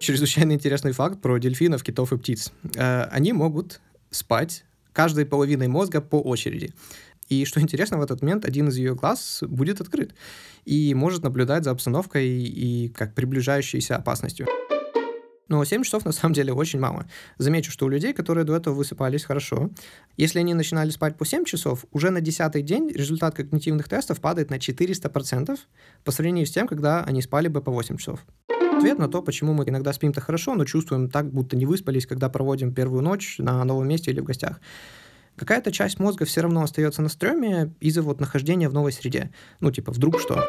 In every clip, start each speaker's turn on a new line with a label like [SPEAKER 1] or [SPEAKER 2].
[SPEAKER 1] Чрезвычайно интересный факт про дельфинов, китов и птиц. Э, они могут спать каждой половиной мозга по очереди. И что интересно, в этот момент один из ее глаз будет открыт и может наблюдать за обстановкой и как приближающейся опасностью. Но 7 часов на самом деле очень мало. Замечу, что у людей, которые до этого высыпались хорошо, если они начинали спать по 7 часов, уже на 10 день результат когнитивных тестов падает на 400% по сравнению с тем, когда они спали бы по 8 часов. Ответ на то, почему мы иногда спим-то хорошо, но чувствуем так, будто не выспались, когда проводим первую ночь на новом месте или в гостях. Какая-то часть мозга все равно остается на стреме из-за вот нахождения в новой среде. Ну, типа, вдруг что?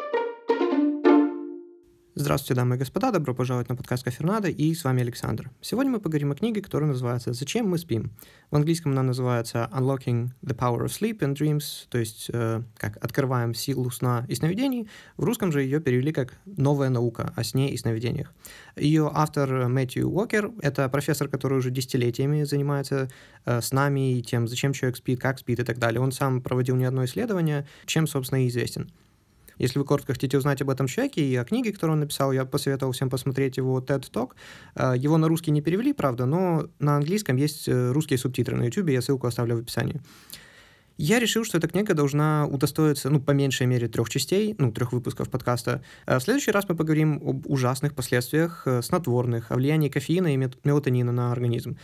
[SPEAKER 1] Здравствуйте, дамы и господа, добро пожаловать на подкаст Кафернада, и с вами Александр. Сегодня мы поговорим о книге, которая называется «Зачем мы спим?». В английском она называется «Unlocking the Power of Sleep and Dreams», то есть э, как «Открываем силу сна и сновидений». В русском же ее перевели как «Новая наука о сне и сновидениях». Ее автор Мэтью Уокер — это профессор, который уже десятилетиями занимается э, снами и тем, зачем человек спит, как спит и так далее. Он сам проводил не одно исследование, чем, собственно, и известен. Если вы коротко хотите узнать об этом человеке и о книге, которую он написал, я посоветовал всем посмотреть его TED Talk. Э, его на русский не перевели, правда, но на английском есть э, русские субтитры на YouTube, я ссылку оставлю в описании. Я решил, что эта книга должна удостоиться, ну, по меньшей мере, трех частей, ну, трех выпусков подкаста. Э, в следующий раз мы поговорим об ужасных последствиях снотворных, о влиянии кофеина и мелатонина на организм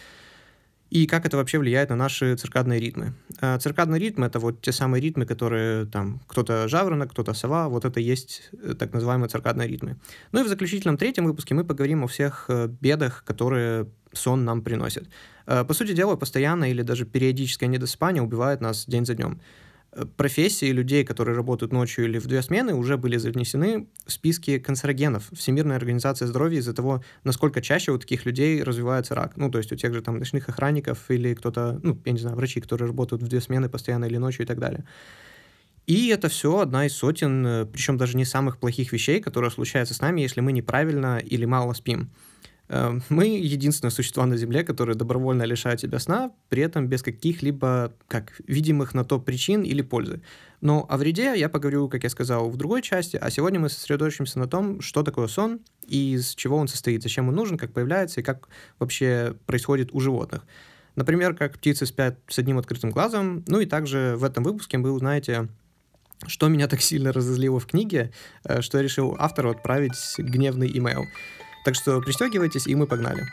[SPEAKER 1] и как это вообще влияет на наши циркадные ритмы. А циркадный ритм — это вот те самые ритмы, которые там кто-то жаворонок, кто-то сова, вот это есть э, так называемые циркадные ритмы. Ну и в заключительном третьем выпуске мы поговорим о всех э, бедах, которые сон нам приносит. Э, по сути дела, постоянное или даже периодическое недосыпание убивает нас день за днем. Профессии людей, которые работают ночью или в две смены, уже были занесены в списки канцерогенов Всемирной организации здоровья из-за того, насколько чаще у таких людей развивается рак. Ну, то есть у тех же там ночных охранников или кто-то, ну, я не знаю, врачи, которые работают в две смены постоянно или ночью и так далее. И это все одна из сотен, э, причем даже не самых плохих вещей, которые случаются с нами, если мы неправильно или мало спим. Эм, мы единственные существа на Земле, которые добровольно лишают себя сна, при этом без каких-либо как видимых на то причин или пользы. Но о вреде я поговорю, как я сказал, в другой части, а сегодня мы сосредоточимся на том, что такое сон и из чего он состоит, зачем он нужен, как появляется и как вообще происходит у животных. Например, как птицы спят с одним открытым глазом. Ну и также в этом выпуске вы узнаете, что меня так сильно разозлило в книге, э, что я решил автору отправить гневный имейл. Так что пристегивайтесь, и мы погнали.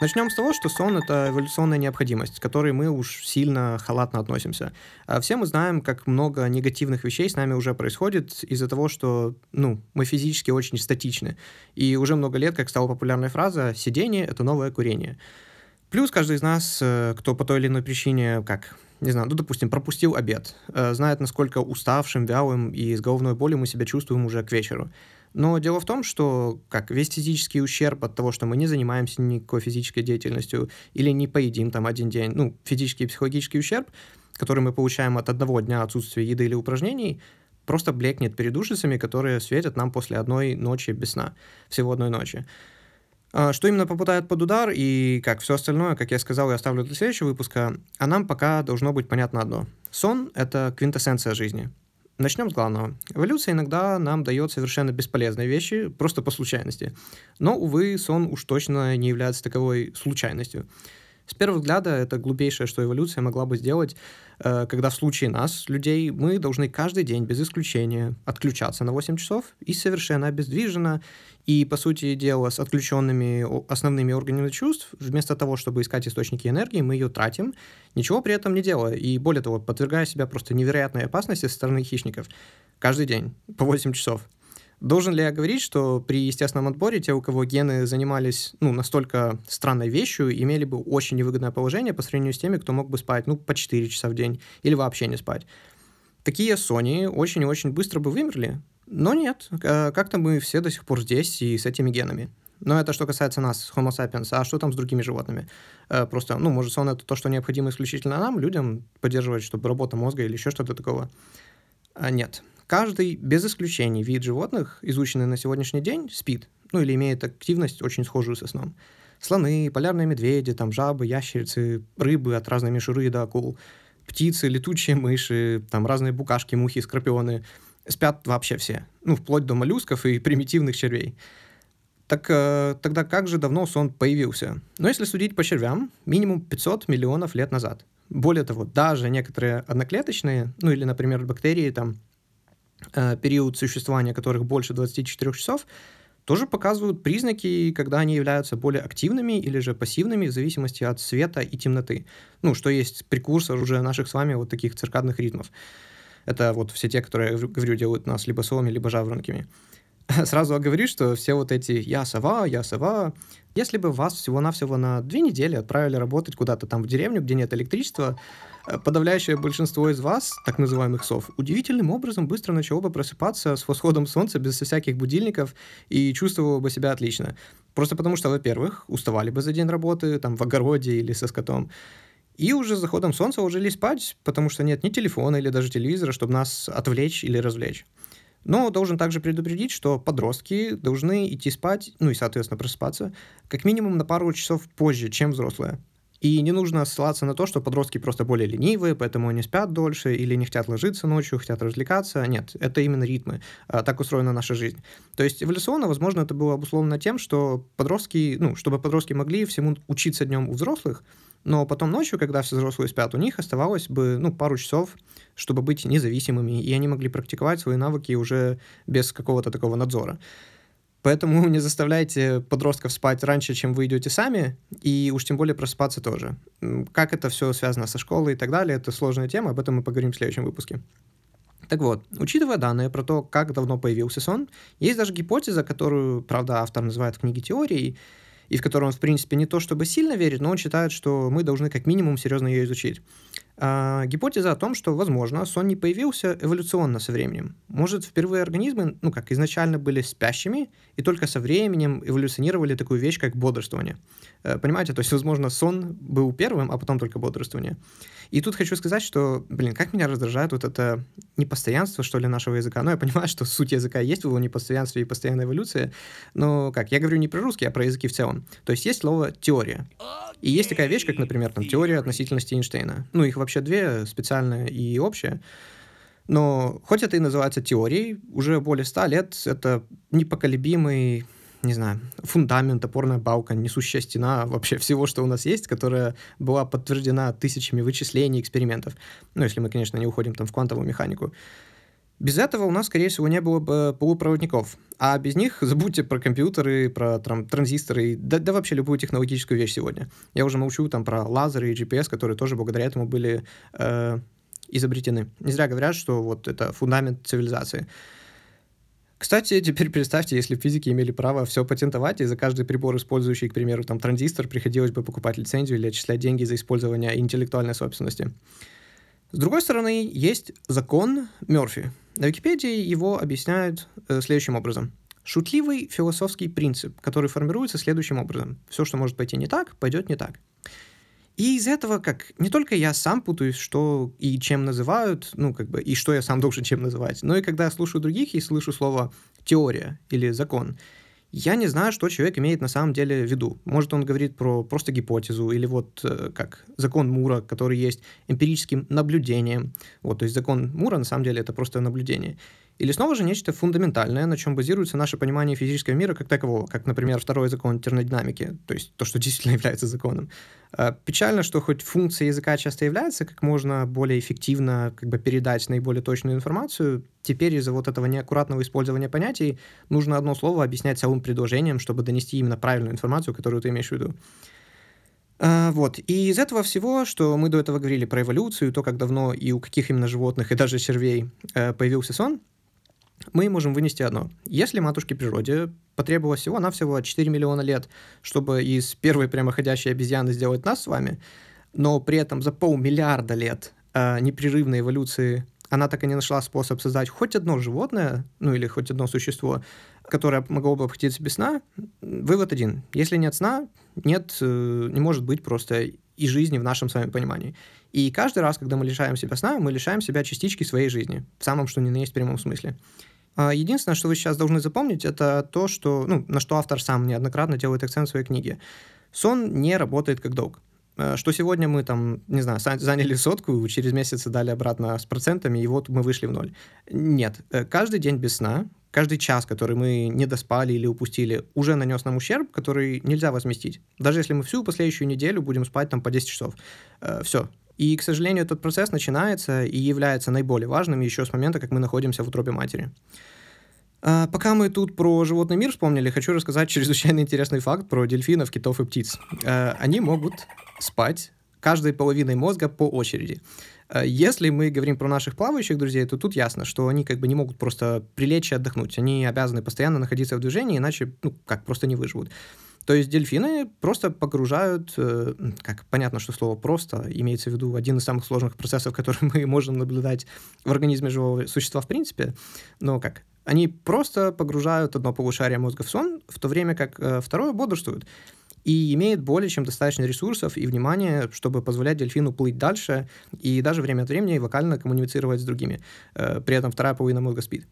[SPEAKER 1] Начнем с того, что сон — это эволюционная необходимость, к которой мы уж сильно халатно относимся. А все мы знаем, как много негативных вещей с нами уже происходит из-за того, что ну, мы физически очень статичны. И уже много лет, как стала популярная фраза «сидение — это новое курение». Плюс каждый из нас, э, кто по той или иной причине, как не знаю, ну, допустим, пропустил обед, э, знает, насколько уставшим, вялым и с головной болью мы себя чувствуем уже к вечеру. Но дело в том, что как весь физический ущерб от того, что мы не занимаемся никакой физической деятельностью или не поедим там один день, ну, физический и психологический ущерб, который мы получаем от одного дня отсутствия еды или упражнений, просто блекнет перед ужасами, которые светят нам после одной ночи без сна, всего одной ночи. А, что именно попадает под удар и как все остальное, как я сказал, я оставлю для следующего выпуска, а нам пока должно быть понятно одно. Сон — это квинтэссенция жизни. Начнем с главного. Эволюция иногда нам дает совершенно бесполезные вещи, просто по случайности. Но, увы, сон уж точно не является таковой случайностью. С первого взгляда это глупейшее, что эволюция могла бы сделать, э, когда в случае нас, людей, мы должны каждый день без исключения отключаться на 8 часов и совершенно обездвиженно и, по сути дела, с отключенными основными органами чувств, вместо того, чтобы искать источники энергии, мы ее тратим, ничего при этом не делая. И более того, подвергая себя просто невероятной опасности со стороны хищников. Каждый день, по 8 часов. Должен ли я говорить, что при естественном отборе те, у кого гены занимались ну, настолько странной вещью, имели бы очень невыгодное положение по сравнению с теми, кто мог бы спать ну, по 4 часа в день или вообще не спать? Такие Sony очень и очень быстро бы вымерли, но нет, э, как-то мы все до сих пор здесь и с этими генами. Но это что касается нас, Homo sapiens. А что там с другими животными? Э, просто, ну, может, сон — это то, что необходимо исключительно нам, людям, поддерживать, чтобы работа мозга или еще что-то такого? А нет. Каждый, без исключений, вид животных, изученный на сегодняшний день, спит. Ну, или имеет активность, очень схожую со сном. Слоны, полярные медведи, там, жабы, ящерицы, рыбы от разной мишуры до акул — птицы, летучие мыши, там разные букашки, мухи, скорпионы, спят вообще все. Ну, вплоть до моллюсков и примитивных червей. Так э, тогда как же давно сон появился? Ну, если судить по червям, минимум 500 миллионов лет назад. Более того, даже некоторые одноклеточные, ну или, например, бактерии, там, период существования которых больше 24 часов, тоже показывают признаки, когда они являются более активными или же пассивными в зависимости от света и темноты. Ну, что есть прекурсор уже наших с вами вот таких циркадных ритмов. Это вот все те, которые, я говорю, делают нас либо совами, либо жаворонками. Сразу оговорю, что все вот эти «я сова», «я сова», если бы вас всего-навсего на две недели отправили работать куда-то там в деревню, где нет электричества, э, подавляющее большинство из вас, так называемых сов, удивительным образом быстро начало бы просыпаться с восходом солнца без всяких будильников и чувствовало бы себя отлично. Просто потому что, во-первых, уставали бы за день работы, там, в огороде или со скотом, и уже с заходом солнца ложились спать, потому что нет ни телефона или даже телевизора, чтобы нас отвлечь или развлечь. Но должен также предупредить, что подростки должны идти спать, ну и, соответственно, просыпаться, как минимум на пару часов позже, чем взрослые. И не нужно ссылаться на то, что подростки просто более ленивые, поэтому они спят дольше или не хотят ложиться ночью, хотят развлекаться. Нет, это именно ритмы. А, так устроена наша жизнь. То есть эволюционно, возможно, это было обусловлено тем, что подростки, ну, чтобы подростки могли всему учиться днем у взрослых, но потом ночью, когда все взрослые спят, у них оставалось бы ну, пару часов, чтобы быть независимыми, и они могли практиковать свои навыки уже без какого-то такого надзора. Поэтому не заставляйте подростков спать раньше, чем вы идете сами, и уж тем более просыпаться тоже. Как это все связано со школой и так далее, это сложная тема, об этом мы поговорим в следующем выпуске. Так вот, учитывая данные про то, как давно появился сон, есть даже гипотеза, которую, правда, автор называет в книге теорией, и в которую он, в принципе, не то чтобы сильно верит, но он считает, что мы должны как минимум серьезно ее изучить. А, гипотеза о том, что, возможно, сон не появился эволюционно со временем. Может, впервые организмы, ну как, изначально были спящими, и только со временем эволюционировали такую вещь, как бодрствование. Э, понимаете, то есть, возможно, сон был первым, а потом только бодрствование. И тут хочу сказать, что, блин, как меня раздражает вот это непостоянство, что ли, нашего языка. Ну, я понимаю, что суть языка есть в его непостоянстве и постоянной эволюции, но как, я говорю не про русский, а про языки в целом. То есть есть слово «теория». И есть такая вещь, как, например, там, теория относительности Эйнштейна. Ну, их вообще две, специальная и общая. Но хоть это и называется теорией, уже более ста лет это непоколебимый не знаю, фундамент, опорная балка, несущая стена вообще всего, что у нас есть, которая была подтверждена тысячами вычислений, экспериментов. Ну, если мы, конечно, не уходим там в квантовую механику. Без этого у нас, скорее всего, не было бы полупроводников. А без них забудьте про компьютеры, про там, транзисторы, да, да вообще любую технологическую вещь сегодня. Я уже молчу там про лазеры и GPS, которые тоже благодаря этому были э, изобретены. Не зря говорят, что вот это фундамент цивилизации. Кстати, теперь представьте, если физики имели право все патентовать, и за каждый прибор, использующий, к примеру, там, транзистор, приходилось бы покупать лицензию или отчислять деньги за использование интеллектуальной собственности. С другой стороны, есть закон Мерфи. На Википедии его объясняют э, следующим образом. Шутливый философский принцип, который формируется следующим образом. Все, что может пойти не так, пойдет не так. И из этого, как не только я сам путаюсь, что и чем называют, ну, как бы, и что я сам должен чем называть, но и когда я слушаю других и слышу слово теория или закон, я не знаю, что человек имеет на самом деле в виду. Может, он говорит про просто гипотезу, или вот э, как закон Мура, который есть эмпирическим наблюдением. Вот, то есть закон Мура на самом деле это просто наблюдение. Или снова же нечто фундаментальное, на чем базируется наше понимание физического мира как такового, как, например, второй закон термодинамики, то есть то, что действительно является законом. А, печально, что хоть функция языка часто является как можно более эффективно как бы передать наиболее точную информацию, теперь из-за вот этого неаккуратного использования понятий нужно одно слово объяснять целым предложением, чтобы донести именно правильную информацию, которую ты имеешь в виду. А, вот. И из этого всего, что мы до этого говорили про эволюцию, то, как давно и у каких именно животных, и даже червей э, появился сон, мы можем вынести одно. Если матушке природе потребовалось всего-навсего 4 миллиона лет, чтобы из первой прямоходящей обезьяны сделать нас с вами, но при этом за полмиллиарда лет э, непрерывной эволюции она так и не нашла способ создать хоть одно животное, ну или хоть одно существо, которое могло бы обходиться без сна, вывод один. Если нет сна, нет, э, не может быть просто и жизни в нашем с вами понимании. И каждый раз, когда мы лишаем себя сна, мы лишаем себя частички своей жизни, в самом что ни на есть прямом смысле. А, единственное, что вы сейчас должны запомнить, это то, что, ну, на что автор сам неоднократно делает акцент в своей книге. Сон не работает как долг. э, что сегодня мы там, не знаю, заняли сотку, через месяц дали обратно с процентами, и вот мы вышли в ноль. Нет, э, каждый день без сна, каждый час, который мы не доспали или упустили, уже нанес нам ущерб, который нельзя возместить. Даже если мы всю последующую неделю будем спать там по 10 часов. Э, все. И, к сожалению, этот процесс начинается и является наиболее важным еще с момента, как мы находимся в утробе матери. А, пока мы тут про животный мир вспомнили, хочу рассказать чрезвычайно интересный факт про дельфинов, китов и птиц. А, они могут спать каждой половиной мозга по очереди. А, если мы говорим про наших плавающих друзей, то тут ясно, что они как бы не могут просто прилечь и отдохнуть. Они обязаны постоянно находиться в движении, иначе, ну, как, просто не выживут. То есть дельфины просто погружают, э, как понятно, что слово просто имеется в виду один из самых сложных процессов, которые мы можем наблюдать в организме живого существа в принципе, но как они просто погружают одно полушарие мозга в сон, в то время как э, второе бодрствует и имеет более чем достаточно ресурсов и внимания, чтобы позволять дельфину плыть дальше и даже время от времени вокально коммуницировать с другими. Э, при этом вторая половина мозга спит.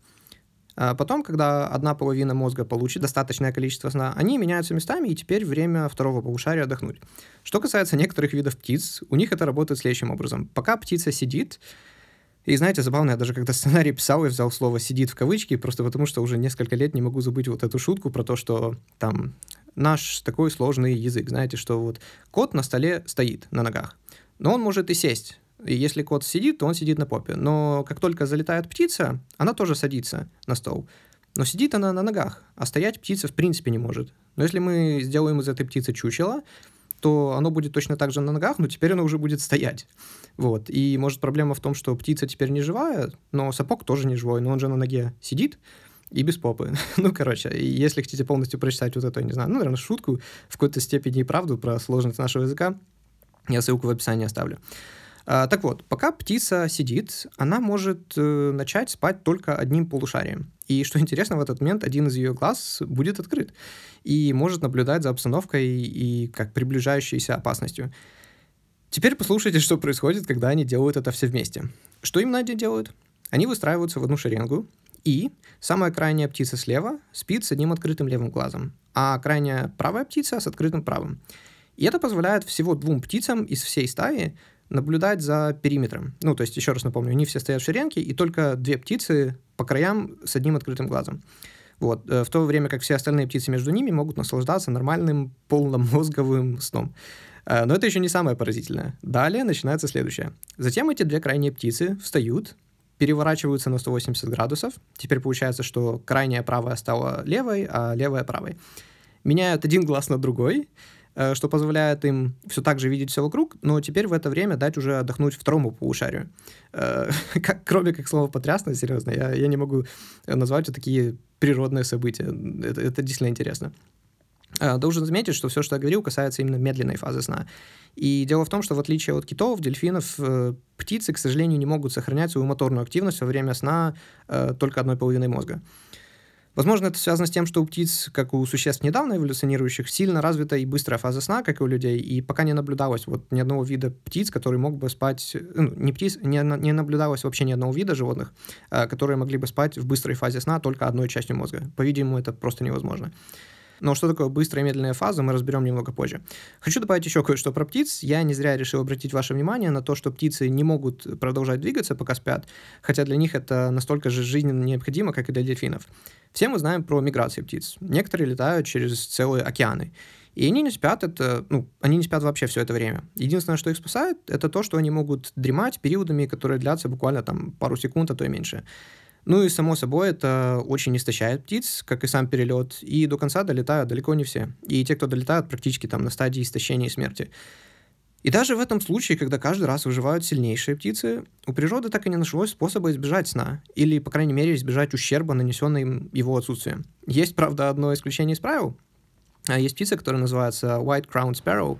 [SPEAKER 1] А потом, когда одна половина мозга получит достаточное количество сна, они меняются местами, и теперь время второго полушария отдохнуть. Что касается некоторых видов птиц, у них это работает следующим образом. Пока птица сидит, и знаете, забавно, я даже когда сценарий писал, я взял слово «сидит» в кавычки, просто потому что уже несколько лет не могу забыть вот эту шутку про то, что там наш такой сложный язык, знаете, что вот кот на столе стоит на ногах, но он может и сесть. И если кот сидит, то он сидит на попе. Но как только залетает птица, она тоже садится на стол. Но сидит она на ногах, а стоять птица в принципе не может. Но если мы сделаем из этой птицы чучело, то оно будет точно так же на ногах, но теперь оно уже будет стоять. Вот. И может проблема в том, что птица теперь не живая, но сапог тоже не живой, но он же на ноге сидит и без попы. ну, короче, если хотите полностью прочитать вот эту, я не знаю, ну, наверное, шутку, в какой-то степени и правду про сложность нашего языка, я ссылку в описании оставлю. А, так вот, пока птица сидит, она может э, начать спать только одним полушарием. И что интересно, в этот момент один из ее глаз будет открыт и может наблюдать за обстановкой и как приближающейся опасностью. Теперь послушайте, что происходит, когда они делают это все вместе. Что именно они делают? Они выстраиваются в одну шеренгу, и самая крайняя птица слева спит с одним открытым левым глазом, а крайняя правая птица с открытым правым. И это позволяет всего двум птицам из всей стаи наблюдать за периметром. Ну, то есть, еще раз напомню, они все стоят в шеренге, и только две птицы по краям с одним открытым глазом. Вот. Э, в то время как все остальные птицы между ними могут наслаждаться нормальным полномозговым сном. Э, но это еще не самое поразительное. Далее начинается следующее. Затем эти две крайние птицы встают, переворачиваются на 180 градусов. Теперь получается, что крайняя правая стала левой, а левая правой. Меняют один глаз на другой, что позволяет им все так же видеть все вокруг, но теперь в это время дать уже отдохнуть второму полушарию. Э, как, кроме как слова потрясно, серьезно, я, я не могу назвать это такие природные события. Это, это действительно интересно. Э, должен заметить, что все, что я говорил, касается именно медленной фазы сна. И дело в том, что в отличие от китов, дельфинов, птицы, к сожалению, не могут сохранять свою моторную активность во время сна только одной половиной мозга. Возможно, это связано с тем, что у птиц, как у существ недавно эволюционирующих, сильно развита и быстрая фаза сна, как и у людей, и пока не наблюдалось вот ни одного вида птиц, который мог бы спать, ну, не птиц, не, не наблюдалось вообще ни одного вида животных, а, которые могли бы спать в быстрой фазе сна только одной частью мозга. По-видимому, это просто невозможно. Но что такое быстрая и медленная фаза, мы разберем немного позже. Хочу добавить еще кое-что про птиц. Я не зря решил обратить ваше внимание на то, что птицы не могут продолжать двигаться, пока спят, хотя для них это настолько же жизненно необходимо, как и для дельфинов. Все мы знаем про миграции птиц. Некоторые летают через целые океаны. И они не спят, это, ну, они не спят вообще все это время. Единственное, что их спасает, это то, что они могут дремать периодами, которые длятся буквально там пару секунд, а то и меньше. Ну и, само собой, это очень истощает птиц, как и сам перелет, и до конца долетают далеко не все. И те, кто долетают, практически там на стадии истощения и смерти. И даже в этом случае, когда каждый раз выживают сильнейшие птицы, у природы так и не нашлось способа избежать сна, или, по крайней мере, избежать ущерба, нанесенного им его отсутствием. Есть, правда, одно исключение из правил. А есть птица, которая называется White Crown Sparrow.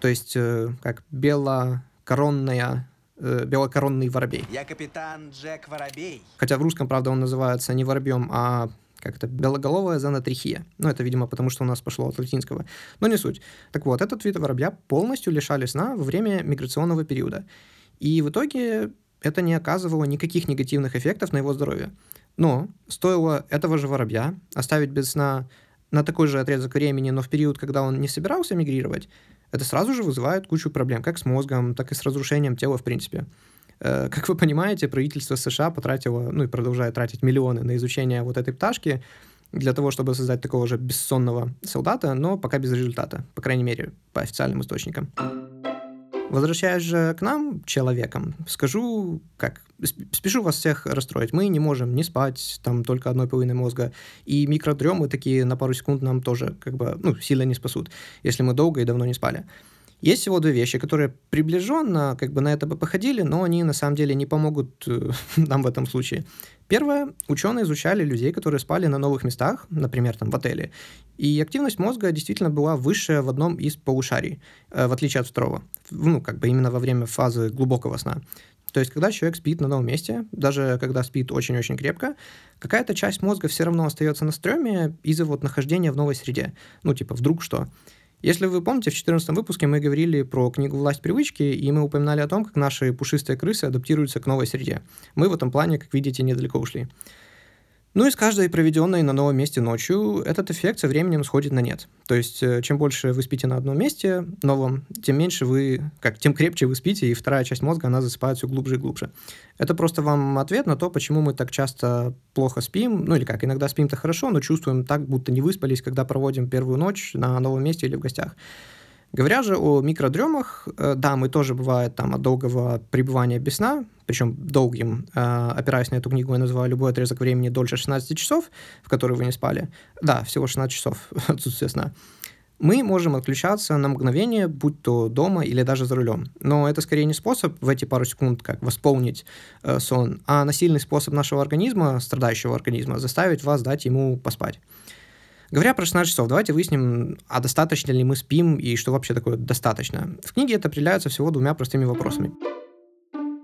[SPEAKER 1] То есть, э, как белокоронная э, белокоронный воробей.
[SPEAKER 2] Я капитан Джек Воробей.
[SPEAKER 1] Хотя в русском, правда, он называется не воробьем, а как это, белоголовая зонотрихия. Ну, это, видимо, потому что у нас пошло от латинского. Но не суть. Так вот, этот вид воробья полностью лишали сна во время миграционного периода. И в итоге это не оказывало никаких негативных эффектов на его здоровье. Но стоило этого же воробья оставить без сна на такой же отрезок времени, но в период, когда он не собирался мигрировать, это сразу же вызывает кучу проблем, как с мозгом, так и с разрушением тела в принципе. Э, как вы понимаете, правительство США потратило, ну и продолжает тратить миллионы на изучение вот этой пташки для того, чтобы создать такого же бессонного солдата, но пока без результата, по крайней мере, по официальным источникам. Возвращаясь же к нам, человекам, скажу, как, спешу вас всех расстроить. Мы не можем не спать, там только одной половиной мозга, и микродремы такие на пару секунд нам тоже как бы, ну, сильно не спасут, если мы долго и давно не спали. Есть всего две вещи, которые приближенно как бы на это бы походили, но они на самом деле не помогут э, нам в этом случае. Первое, ученые изучали людей, которые спали на новых местах, например, там в отеле, и активность мозга действительно была выше в одном из полушарий, э, в отличие от второго, ну, как бы именно во время фазы глубокого сна. То есть, когда человек спит на новом месте, даже когда спит очень-очень крепко, какая-то часть мозга все равно остается на стреме из-за вот нахождения в новой среде. Ну, типа, вдруг что. Если вы помните, в 14 выпуске мы говорили про книгу «Власть привычки», и мы упоминали о том, как наши пушистые крысы адаптируются к новой среде. Мы в этом плане, как видите, недалеко ушли. Ну и с каждой проведенной на новом месте ночью этот эффект со временем сходит на нет. То есть, э, чем больше вы спите на одном месте новом, тем меньше вы, как, тем крепче вы спите, и вторая часть мозга, она засыпает все глубже и глубже. Это просто вам ответ на то, почему мы так часто плохо спим, ну или как, иногда спим-то хорошо, но чувствуем так, будто не выспались, когда проводим первую ночь на новом месте или в гостях. Говоря же о микродремах, э, да, мы тоже бывает там от долгого пребывания без сна, причем долгим, э, опираясь на эту книгу, я называю любой отрезок времени дольше 16 часов, в который вы не спали. Да, всего 16 часов отсутствия сна. Мы можем отключаться на мгновение, будь то дома или даже за рулем. Но это скорее не способ в эти пару секунд как восполнить э, сон, а насильный способ нашего организма, страдающего организма, заставить вас дать ему поспать. Говоря про 16 часов, давайте выясним, а достаточно ли мы спим и что вообще такое достаточно. В книге это определяется всего двумя простыми вопросами.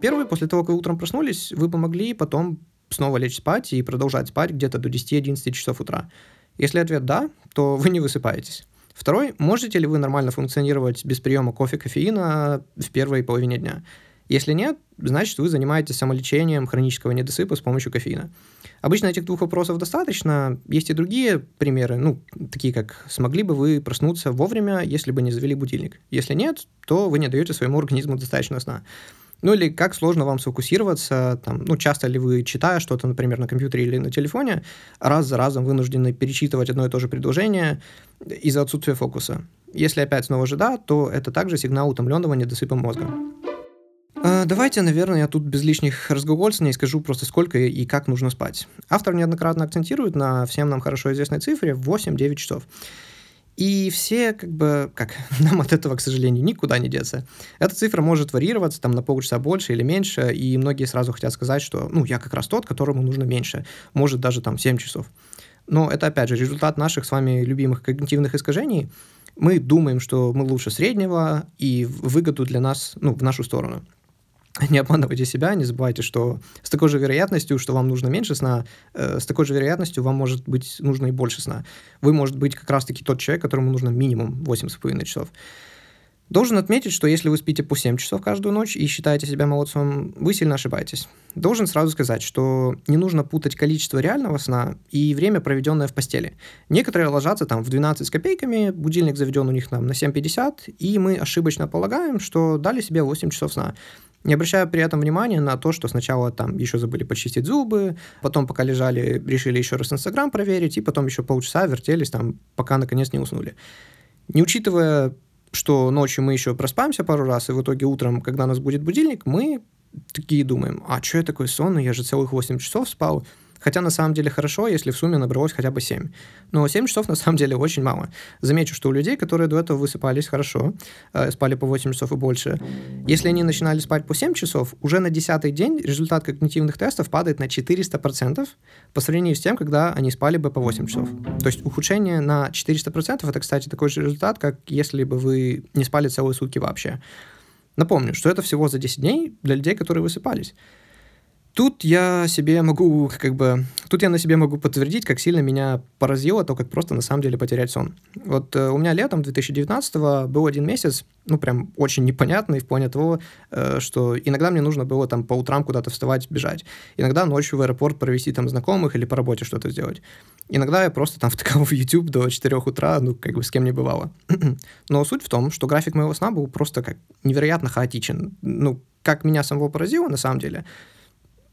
[SPEAKER 1] Первый, после того, как вы утром проснулись, вы помогли потом снова лечь спать и продолжать спать где-то до 10-11 часов утра. Если ответ «да», то вы не высыпаетесь. Второй, можете ли вы нормально функционировать без приема кофе, кофеина в первой половине дня? Если нет, значит, вы занимаетесь самолечением хронического недосыпа с помощью кофеина. Обычно этих двух вопросов достаточно. Есть и другие примеры, ну, такие как «смогли бы вы проснуться вовремя, если бы не завели будильник?» Если нет, то вы не даете своему организму достаточно сна. Ну или как сложно вам сфокусироваться, там, ну часто ли вы, читая что-то, например, на компьютере или на телефоне, раз за разом вынуждены перечитывать одно и то же предложение из-за отсутствия фокуса. Если опять снова же да, то это также сигнал утомленного недосыпа мозга. А, давайте, наверное, я тут без лишних разглагольствований скажу просто сколько и как нужно спать. Автор неоднократно акцентирует на всем нам хорошо известной цифре 8-9 часов. И все, как бы, как, нам от этого, к сожалению, никуда не деться. Эта цифра может варьироваться там на полчаса больше или меньше, и многие сразу хотят сказать, что, ну, я как раз тот, которому нужно меньше, может даже там 7 часов. Но это, опять же, результат наших с вами любимых когнитивных искажений. Мы думаем, что мы лучше среднего, и выгоду для нас, ну, в нашу сторону. не обманывайте себя, не забывайте, что с такой же вероятностью, что вам нужно меньше сна, э, с такой же вероятностью вам может быть нужно и больше сна. Вы, может быть, как раз-таки тот человек, которому нужно минимум 8,5 часов. Должен отметить, что если вы спите по 7 часов каждую ночь и считаете себя молодцом, вы сильно ошибаетесь. Должен сразу сказать, что не нужно путать количество реального сна и время, проведенное в постели. Некоторые ложатся там в 12 с копейками, будильник заведен у них там на 7.50, и мы ошибочно полагаем, что дали себе 8 часов сна не обращая при этом внимания на то, что сначала там еще забыли почистить зубы, потом, пока лежали, решили еще раз Инстаграм проверить, и потом еще полчаса вертелись там, пока наконец не уснули. Не учитывая, что ночью мы еще проспаемся пару раз, и в итоге утром, когда у нас будет будильник, мы такие думаем, а что я такой сонный, я же целых 8 часов спал, Хотя на самом деле хорошо, если в сумме набралось хотя бы 7. Но 7 часов на самом деле очень мало. Замечу, что у людей, которые до этого высыпались хорошо, э, спали по 8 часов и больше, если они начинали спать по 7 часов, уже на 10 день результат когнитивных тестов падает на 400% по сравнению с тем, когда они спали бы по 8 часов. То есть ухудшение на 400% это, кстати, такой же результат, как если бы вы не спали целые сутки вообще. Напомню, что это всего за 10 дней для людей, которые высыпались. Тут я себе могу, как бы, тут я на себе могу подтвердить, как сильно меня поразило то, как просто на самом деле потерять сон. Вот э, у меня летом 2019 был один месяц, ну, прям очень непонятный в плане того, э, что иногда мне нужно было там по утрам куда-то вставать, бежать. Иногда ночью в аэропорт провести там знакомых или по работе что-то сделать. Иногда я просто там втыкал в YouTube до 4 утра, ну, как бы с кем не бывало. Но суть в том, что график моего сна был просто как невероятно хаотичен. Ну, как меня самого поразило, на самом деле,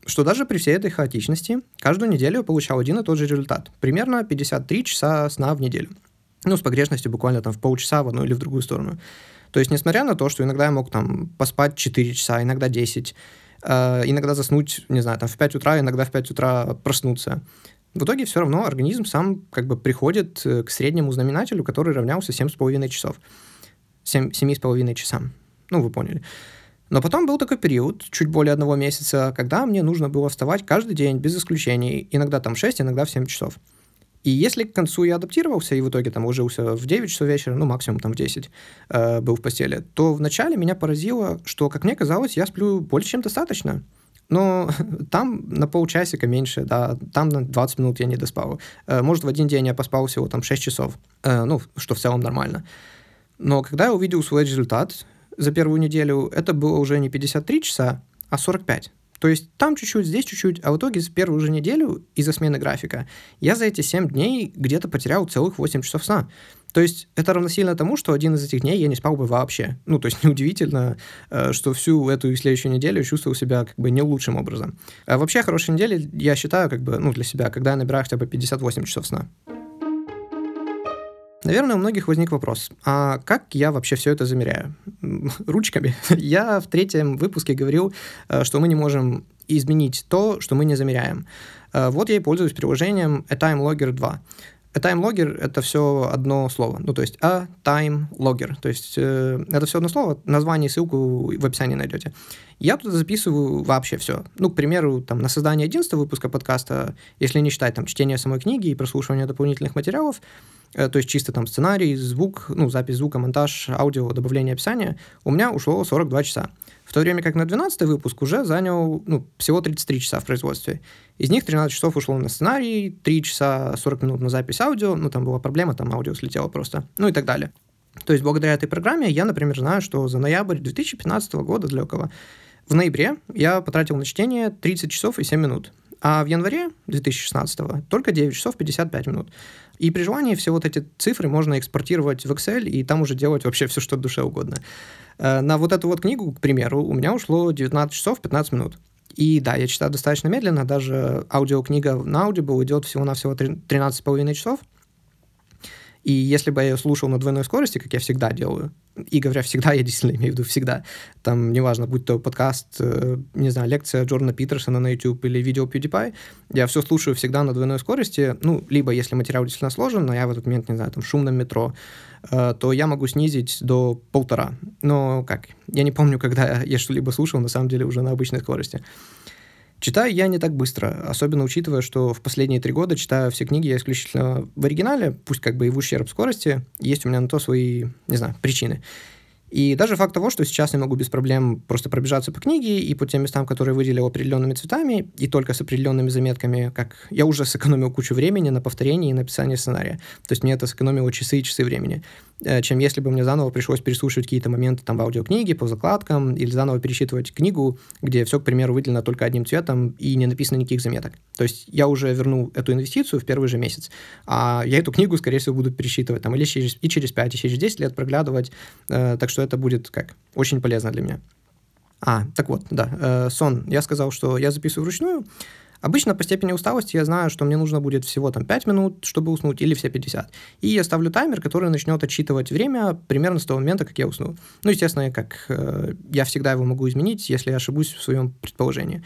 [SPEAKER 1] что даже при всей этой хаотичности каждую неделю получал один и тот же результат. Примерно 53 часа сна в неделю. Ну, с погрешностью буквально там в полчаса в одну или в другую сторону. То есть, несмотря на то, что иногда я мог там поспать 4 часа, иногда 10, э, иногда заснуть, не знаю, там в 5 утра, иногда в 5 утра проснуться, в итоге все равно организм сам как бы приходит э, к среднему знаменателю, который равнялся 7,5 часов. 7,5 часам. Ну, вы поняли. Но потом был такой период, чуть более одного месяца, когда мне нужно было вставать каждый день, без исключений, иногда там 6, иногда в 7 часов. И если к концу я адаптировался и в итоге там ложился в 9 часов вечера, ну, максимум там в 10 э, был в постели, то вначале меня поразило, что, как мне казалось, я сплю больше, чем достаточно. Но там на полчасика меньше, да, там на 20 минут я не доспал. Э, может, в один день я поспал всего там 6 часов, э, ну, что в целом нормально. Но когда я увидел свой результат, за первую неделю, это было уже не 53 часа, а 45. То есть там чуть-чуть, здесь чуть-чуть, а в итоге за первую же неделю из-за смены графика я за эти 7 дней где-то потерял целых 8 часов сна. То есть это равносильно тому, что один из этих дней я не спал бы вообще. Ну, то есть неудивительно, э, что всю эту и следующую неделю чувствовал себя как бы не лучшим образом. А вообще хорошая неделя я считаю как бы, ну, для себя, когда я набираю хотя бы 58 часов сна. Наверное, у многих возник вопрос, а как я вообще все это замеряю? Ручками. Я в третьем выпуске говорил, э, что мы не можем изменить то, что мы не замеряем. Э, вот я и пользуюсь приложением A-Time Logger 2. A-Time Logger — это все одно слово, ну, то есть A-Time Logger, то есть э, это все одно слово, название и ссылку в описании найдете. Я туда записываю вообще все. Ну, к примеру, там, на создание 11 выпуска подкаста, если не считать там чтение самой книги и прослушивание дополнительных материалов, Э, то есть чисто там сценарий, звук, ну, запись звука, монтаж, аудио, добавление описания, у меня ушло 42 часа. В то время как на 12 выпуск уже занял ну, всего 33 часа в производстве. Из них 13 часов ушло на сценарий, 3 часа 40 минут на запись аудио, ну, там была проблема, там аудио слетело просто, ну и так далее. То есть благодаря этой программе я, например, знаю, что за ноябрь 2015 года для кого в ноябре я потратил на чтение 30 часов и 7 минут а в январе 2016 только 9 часов 55 минут. И при желании все вот эти цифры можно экспортировать в Excel и там уже делать вообще все, что душе угодно. Э, на вот эту вот книгу, к примеру, у меня ушло 19 часов 15 минут. И да, я читаю достаточно медленно, даже аудиокнига на Audible идет всего-навсего 13,5 часов. И если бы я ее слушал на двойной скорости, как я всегда делаю, и говоря всегда, я действительно имею в виду всегда, там, неважно, будь то подкаст, э, не знаю, лекция Джордана Питерсона на YouTube или видео PewDiePie, я все слушаю всегда на двойной скорости, ну, либо если материал действительно сложен, но я в этот момент, не знаю, там, в шумном метро, то я могу снизить до полтора. Но как? Я не помню, когда я что-либо слушал, на самом деле, уже на обычной скорости. Читаю я не так быстро, особенно учитывая, что в последние три года читаю все книги я исключительно в оригинале, пусть как бы и в ущерб скорости. Есть у меня на то свои, не знаю, причины. И даже факт того, что сейчас я могу без проблем просто пробежаться по книге и по тем местам, которые выделил определенными цветами, и только с определенными заметками, как я уже сэкономил кучу времени на повторение и написание сценария. То есть мне это сэкономило часы и часы времени. Э, чем если бы мне заново пришлось переслушивать какие-то моменты там в аудиокниге, по закладкам, или заново пересчитывать книгу, где все, к примеру, выделено только одним цветом и не написано никаких заметок. То есть я уже верну эту инвестицию в первый же месяц, а я эту книгу, скорее всего, буду пересчитывать там или через, и через 5, и через 10 лет проглядывать, э, так что это будет как очень полезно для меня. А, так вот, да, э, сон. Я сказал, что я записываю вручную. Обычно по степени усталости я знаю, что мне нужно будет всего там 5 минут, чтобы уснуть, или все 50. И я ставлю таймер, который начнет отсчитывать время примерно с того момента, как я усну. Ну, естественно, как э, я всегда его могу изменить, если я ошибусь в своем предположении.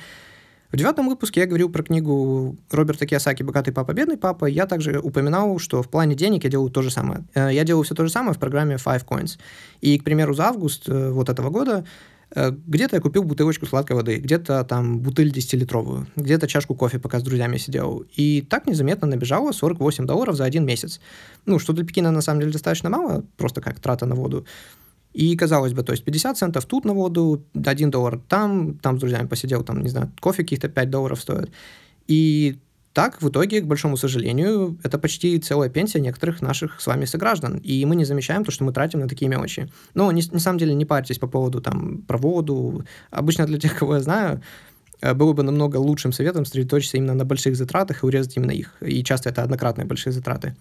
[SPEAKER 1] В девятом выпуске я говорил про книгу Роберта Киосаки «Богатый папа, бедный папа». Я также упоминал, что в плане денег я делаю то же самое. Э, я делаю все то же самое в программе Five Coins. И, к примеру, за август э, вот этого года э, где-то я купил бутылочку сладкой воды, где-то там бутыль 10-литровую, где-то чашку кофе, пока с друзьями сидел. И так незаметно набежало 48 долларов за один месяц. Ну, что для Пекина на самом деле достаточно мало, просто как трата на воду. И, казалось бы, то есть 50 центов тут на воду, 1 доллар там, там с друзьями посидел, там, не знаю, кофе каких-то 5 долларов стоит. И так, в итоге, к большому сожалению, это почти целая пенсия некоторых наших с вами сограждан. И мы не замечаем то, что мы тратим на такие мелочи. Но, не, на самом деле, не парьтесь по поводу там, про воду. Обычно для тех, кого я знаю, э, было бы намного лучшим советом сосредоточиться именно на больших затратах и урезать именно их. И часто это однократные большие затраты.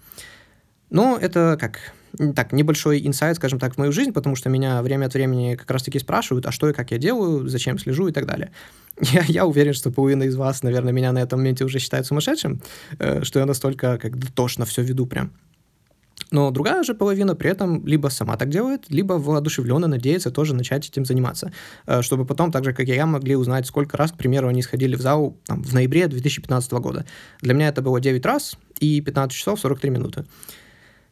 [SPEAKER 1] Но это как так, небольшой инсайт, скажем так, в мою жизнь, потому что меня время от времени как раз-таки спрашивают, а что и как я делаю, зачем слежу и так далее. Я, я уверен, что половина из вас, наверное, меня на этом моменте уже считает сумасшедшим, э, что я настолько как дотошно все веду прям. Но другая же половина при этом либо сама так делает, либо воодушевленно надеется тоже начать этим заниматься, э, чтобы потом, так же, как и я, могли узнать, сколько раз, к примеру, они сходили в зал там, в ноябре 2015 года. Для меня это было 9 раз и 15 часов 43 минуты.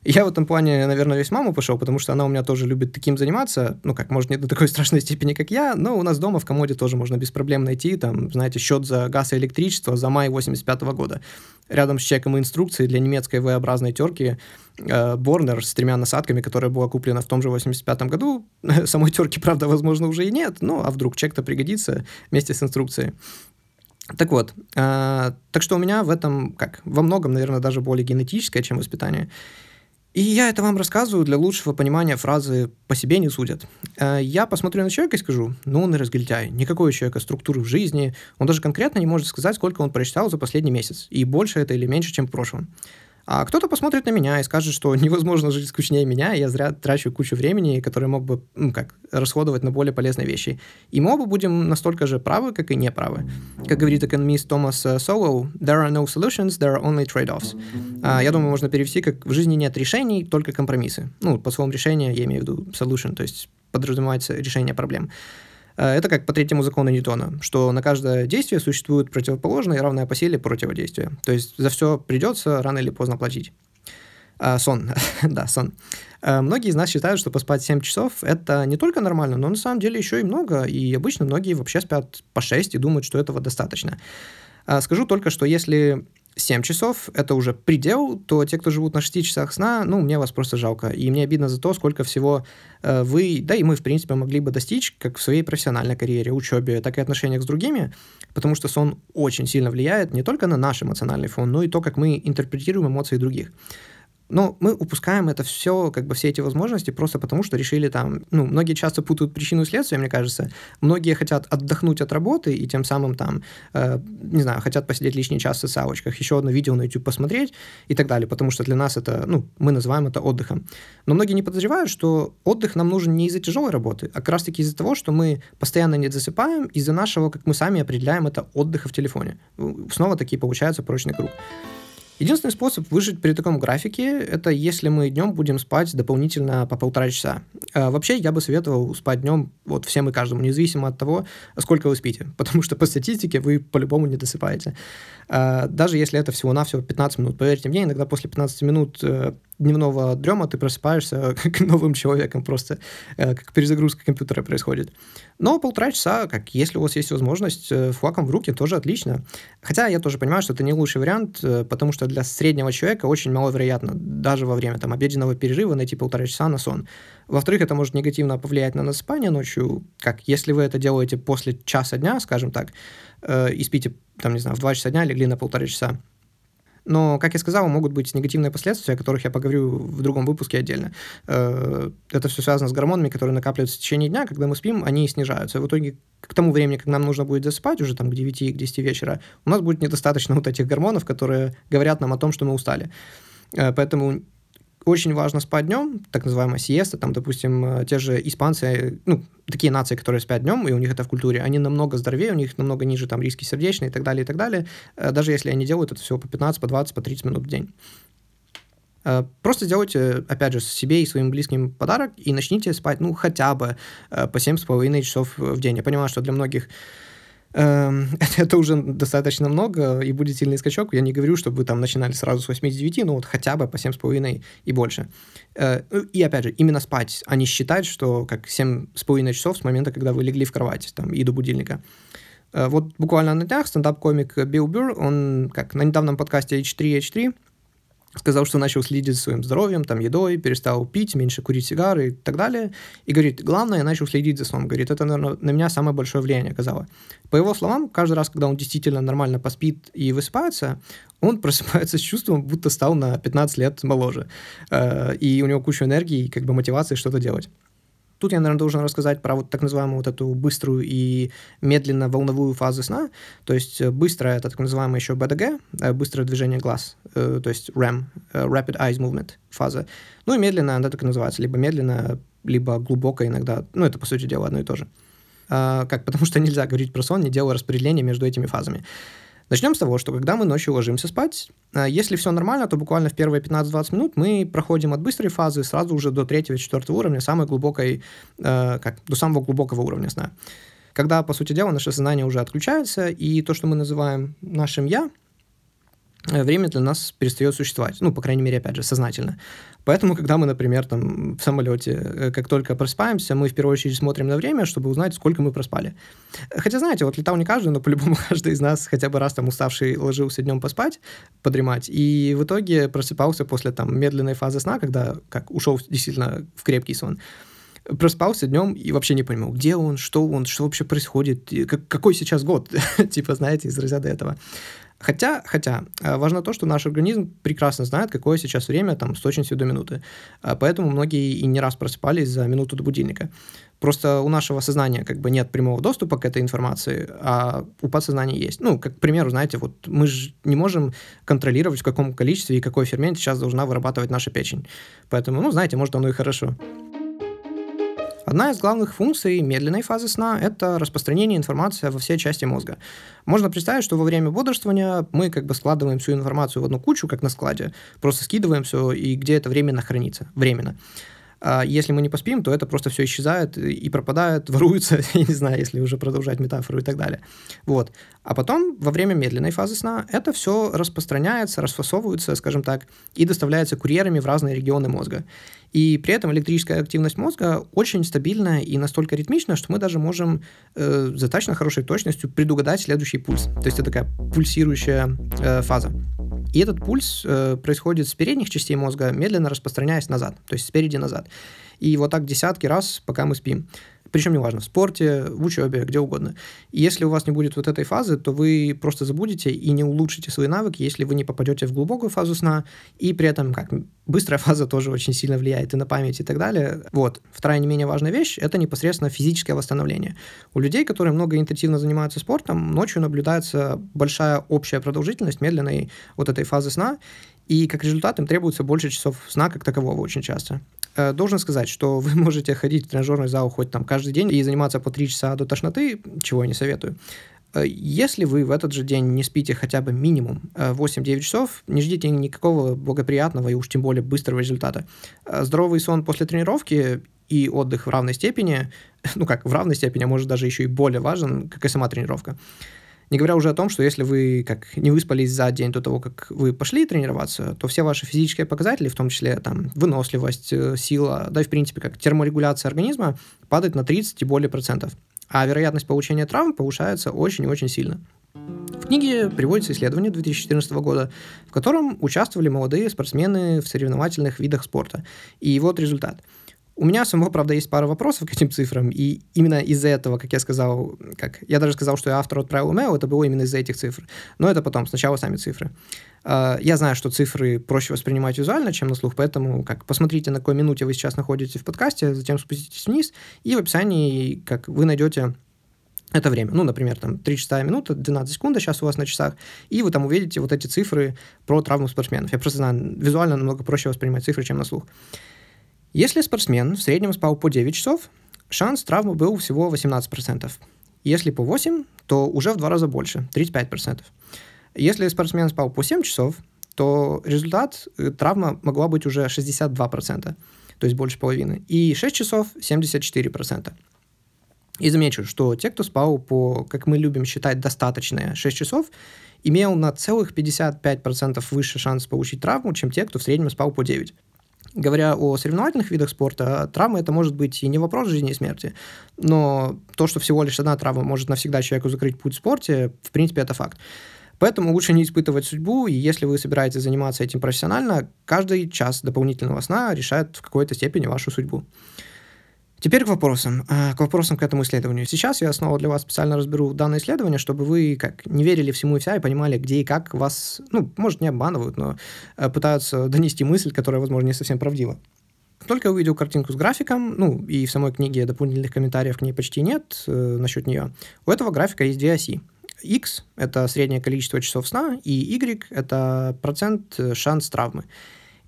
[SPEAKER 1] Я в этом плане, наверное, весь маму пошел, потому что она у меня тоже любит таким заниматься. Ну, как, может, не до такой страшной степени, как я, но у нас дома в комоде тоже можно без проблем найти, там, знаете, счет за газ и электричество за май 85 -го года. Рядом с чеком и инструкцией для немецкой V-образной терки э, Борнер с тремя насадками, которая была куплена в том же 85 году. Самой терки, правда, возможно, уже и нет, ну, а вдруг чек-то пригодится вместе с инструкцией. Так вот, э, так что у меня в этом, как, во многом, наверное, даже более генетическое, чем воспитание. И я это вам рассказываю для лучшего понимания фразы «по себе не судят». Э, я посмотрю на человека и скажу, ну, он и разгильдяй, никакой у человека структуры в жизни, он даже конкретно не может сказать, сколько он прочитал за последний месяц, и больше это или меньше, чем в прошлом. А кто-то посмотрит на меня и скажет, что невозможно жить скучнее меня, и я зря трачу кучу времени, которое мог бы, ну, как, расходовать на более полезные вещи. И мы оба будем настолько же правы, как и неправы. Как говорит экономист Томас э, Солоу, there are no solutions, there are only trade-offs. А, я думаю, можно перевести как в жизни нет решений, только компромиссы. Ну, по словам решения я имею в виду solution, то есть подразумевается решение проблем. Э, это как по третьему закону Ньютона, что на каждое действие существует противоположное и равное по силе противодействие. То есть за все придется рано или поздно платить. А, сон. да, сон. А, многие из нас считают, что поспать 7 часов – это не только нормально, но на самом деле еще и много. И обычно многие вообще спят по 6 и думают, что этого достаточно. Скажу только, что если 7 часов — это уже предел, то те, кто живут на 6 часах сна, ну, мне вас просто жалко. И мне обидно за то, сколько всего э, вы, да и мы, в принципе, могли бы достичь как в своей профессиональной карьере, учебе, так и отношениях с другими, потому что сон очень сильно влияет не только на наш эмоциональный фон, но и то, как мы интерпретируем эмоции других. Но мы упускаем это все, как бы все эти возможности просто потому, что решили там, ну, многие часто путают причину и следствие, мне кажется. Многие хотят отдохнуть от работы и тем самым там, э, не знаю, хотят посидеть лишний час в социалочках, еще одно видео на YouTube посмотреть и так далее, потому что для нас это, ну, мы называем это отдыхом. Но многие не подозревают, что отдых нам нужен не из-за тяжелой работы, а как раз-таки из-за того, что мы постоянно не засыпаем, из-за нашего, как мы сами определяем это, отдыха в телефоне. Снова таки получается прочный круг. Единственный способ выжить при таком графике – это если мы днем будем спать дополнительно по полтора часа. А вообще, я бы советовал спать днем вот всем и каждому, независимо от того, сколько вы спите, потому что по статистике вы по-любому не досыпаете. А, даже если это всего-навсего 15 минут. Поверьте мне, иногда после 15 минут э, дневного дрема ты просыпаешься как новым человеком, просто э, как перезагрузка компьютера происходит. Но полтора часа, как если у вас есть возможность, э, флаком в руки тоже отлично. Хотя я тоже понимаю, что это не лучший вариант, потому что для среднего человека очень маловероятно даже во время там, обеденного перерыва найти полтора часа на сон. Во-вторых, это может негативно повлиять на насыпание ночью, как если вы это делаете после часа дня, скажем так, э, и спите, там, не знаю, в 2 часа дня, легли на полтора часа. Но, как я сказал, могут быть негативные последствия, о которых я поговорю в другом выпуске отдельно. Э, это все связано с гормонами, которые накапливаются в течение дня. Когда мы спим, они снижаются. И в итоге к тому времени, как нам нужно будет засыпать, уже там к 9 к 10 вечера, у нас будет недостаточно вот этих гормонов, которые говорят нам о том, что мы устали. Э, поэтому очень важно спать днем, так называемая сиеста, там, допустим, э, те же испанцы, ну, такие нации, которые спят днем, и у них это в культуре, они намного здоровее, у них намного ниже там риски сердечные и так далее, и так далее, э, даже если они делают это всего по 15, по 20, по 30 минут в день. Э, просто сделайте, опять же, себе и своим близким подарок и начните спать, ну, хотя бы по 7,5 часов в день. Я понимаю, что для многих это уже достаточно много, и будет сильный скачок. Я не говорю, чтобы вы там начинали сразу с 8-9, но вот хотя бы по 7,5 и больше. Э, ну, и опять же, именно спать, а не считать, что как 7,5 часов с момента, когда вы легли в кровать там, и до будильника. Э, вот буквально на днях стендап-комик Билл Бюр, он как на недавнем подкасте H3H3 сказал, что начал следить за своим здоровьем, там, едой, перестал пить, меньше курить сигары и так далее. И говорит, главное, я начал следить за сном. Говорит, это, наверное, на меня самое большое влияние оказало. По его словам, каждый раз, когда он действительно нормально поспит и высыпается, он просыпается с чувством, будто стал на 15 лет моложе. Э, и у него куча энергии и как бы мотивации что-то делать. Тут я, наверное, должен рассказать про вот так называемую вот эту быструю и медленно-волновую фазу сна. То есть э, быстрое, это так называемое еще БДГ, э, быстрое движение глаз, э, то есть REM, Rapid Eyes Movement фаза. Ну и медленно, она так и называется, либо медленно, либо глубоко иногда. Ну, это, по сути дела, одно и то же. А, как? Потому что нельзя говорить про сон, не делая распределения между этими фазами. Начнем с того, что когда мы ночью ложимся спать, э, если все нормально, то буквально в первые 15-20 минут мы проходим от быстрой фазы сразу уже до третьего, четвертого уровня, самой глубокой, э, как, до самого глубокого уровня сна. Когда, по сути дела, наше сознание уже отключается, и то, что мы называем нашим «я», время для нас перестает существовать. Ну, по крайней мере, опять же, сознательно. Поэтому, когда мы, например, там, в самолете, э, как только просыпаемся, мы в первую очередь смотрим на время, чтобы узнать, сколько мы проспали. Хотя, знаете, вот летал не каждый, но по-любому каждый из нас хотя бы раз там уставший ложился днем поспать, подремать, и в итоге просыпался после там медленной фазы сна, когда как ушел действительно в крепкий сон проспался днем и вообще не понимал, где он, что он, что вообще происходит, какой сейчас год, типа, знаете, из разряда этого. Хотя, хотя, э, важно то, что наш организм прекрасно знает, какое сейчас время, там, с точностью до минуты. Э, поэтому многие и не раз просыпались за минуту до будильника. Просто у нашего сознания как бы нет прямого доступа к этой информации, а у подсознания есть. Ну, как к примеру, знаете, вот мы же не можем контролировать, в каком количестве и какой фермент сейчас должна вырабатывать наша печень. Поэтому, ну, знаете, может, оно и хорошо. Одна из главных функций медленной фазы сна – это распространение информации во все части мозга. Можно представить, что во время бодрствования мы как бы складываем всю информацию в одну кучу, как на складе, просто скидываем все, и где это временно хранится, временно. А если мы не поспим, то это просто все исчезает и пропадает, воруется, я не знаю, если уже продолжать метафору и так далее. Вот. А потом, во время медленной фазы сна, это все распространяется, расфасовывается, скажем так, и доставляется курьерами в разные регионы мозга. И при этом электрическая активность мозга очень стабильная и настолько ритмичная, что мы даже можем э, достаточно хорошей точностью предугадать следующий пульс. То есть это такая пульсирующая э, фаза. И этот пульс э, происходит с передних частей мозга, медленно распространяясь назад, то есть спереди назад. И вот так десятки раз, пока мы спим. Причем неважно, в спорте, в учебе, где угодно. И если у вас не будет вот этой фазы, то вы просто забудете и не улучшите свои навыки, если вы не попадете в глубокую фазу сна, и при этом как быстрая фаза тоже очень сильно влияет и на память и так далее. Вот. Вторая не менее важная вещь – это непосредственно физическое восстановление. У людей, которые много интенсивно занимаются спортом, ночью наблюдается большая общая продолжительность медленной вот этой фазы сна, и как результат им требуется больше часов сна как такового очень часто. Э, должен сказать, что вы можете ходить в тренажерный зал хоть там каждый день и заниматься по 3 часа до тошноты, чего я не советую. Э, если вы в этот же день не спите хотя бы минимум 8-9 э, часов, не ждите никакого благоприятного и уж тем более быстрого результата. Здоровый сон после тренировки и отдых в равной степени, ну как, в равной степени, а может даже еще и более важен, как и сама тренировка. Не говоря уже о том, что если вы как не выспались за день до того, как вы пошли тренироваться, то все ваши физические показатели, в том числе там выносливость, э, сила, да и в принципе как терморегуляция организма, падает на 30 и более процентов. А вероятность получения травм повышается очень и очень сильно. В книге приводится исследование 2014 года, в котором участвовали молодые спортсмены в соревновательных видах спорта. И вот результат – у меня самого, правда, есть пара вопросов к этим цифрам, и именно из-за этого, как я сказал, как я даже сказал, что я автор отправил имейл, это было именно из-за этих цифр. Но это потом, сначала сами цифры. А, я знаю, что цифры проще воспринимать визуально, чем на слух, поэтому как посмотрите, на какой минуте вы сейчас находитесь в подкасте, затем спуститесь вниз, и в описании как вы найдете это время. Ну, например, там 3 часа минута, 12 секунд сейчас у вас на часах, и вы там увидите вот эти цифры про травму спортсменов. Я просто знаю, визуально намного проще воспринимать цифры, чем на слух. Если спортсмен в среднем спал по 9 часов, шанс травмы был всего 18%. Если по 8, то уже в два раза больше, 35%. Если спортсмен спал по 7 часов, то результат э, травма могла быть уже 62%, то есть больше половины. И 6 часов 74%. И замечу, что те, кто спал по, как мы любим считать, достаточные 6 часов, имел на целых 55% выше шанс получить травму, чем те, кто в среднем спал по 9 говоря о соревновательных видах спорта, травма это может быть и не вопрос жизни и смерти, но то, что всего лишь одна травма может навсегда человеку закрыть путь в спорте, в принципе, это факт. Поэтому лучше не испытывать судьбу, и если вы собираетесь заниматься этим профессионально, каждый час дополнительного сна решает в какой-то степени вашу судьбу. Теперь к вопросам, а, к вопросам к этому исследованию. Сейчас я снова для вас специально разберу данное исследование, чтобы вы как не верили всему и вся и понимали, где и как вас, ну, может, не обманывают, но э, пытаются донести мысль, которая, возможно, не совсем правдива. Только увидел картинку с графиком, ну, и в самой книге дополнительных комментариев к ней почти нет э, насчет нее. У этого графика есть две оси. X – это среднее количество часов сна, и Y – это процент э, шанс травмы.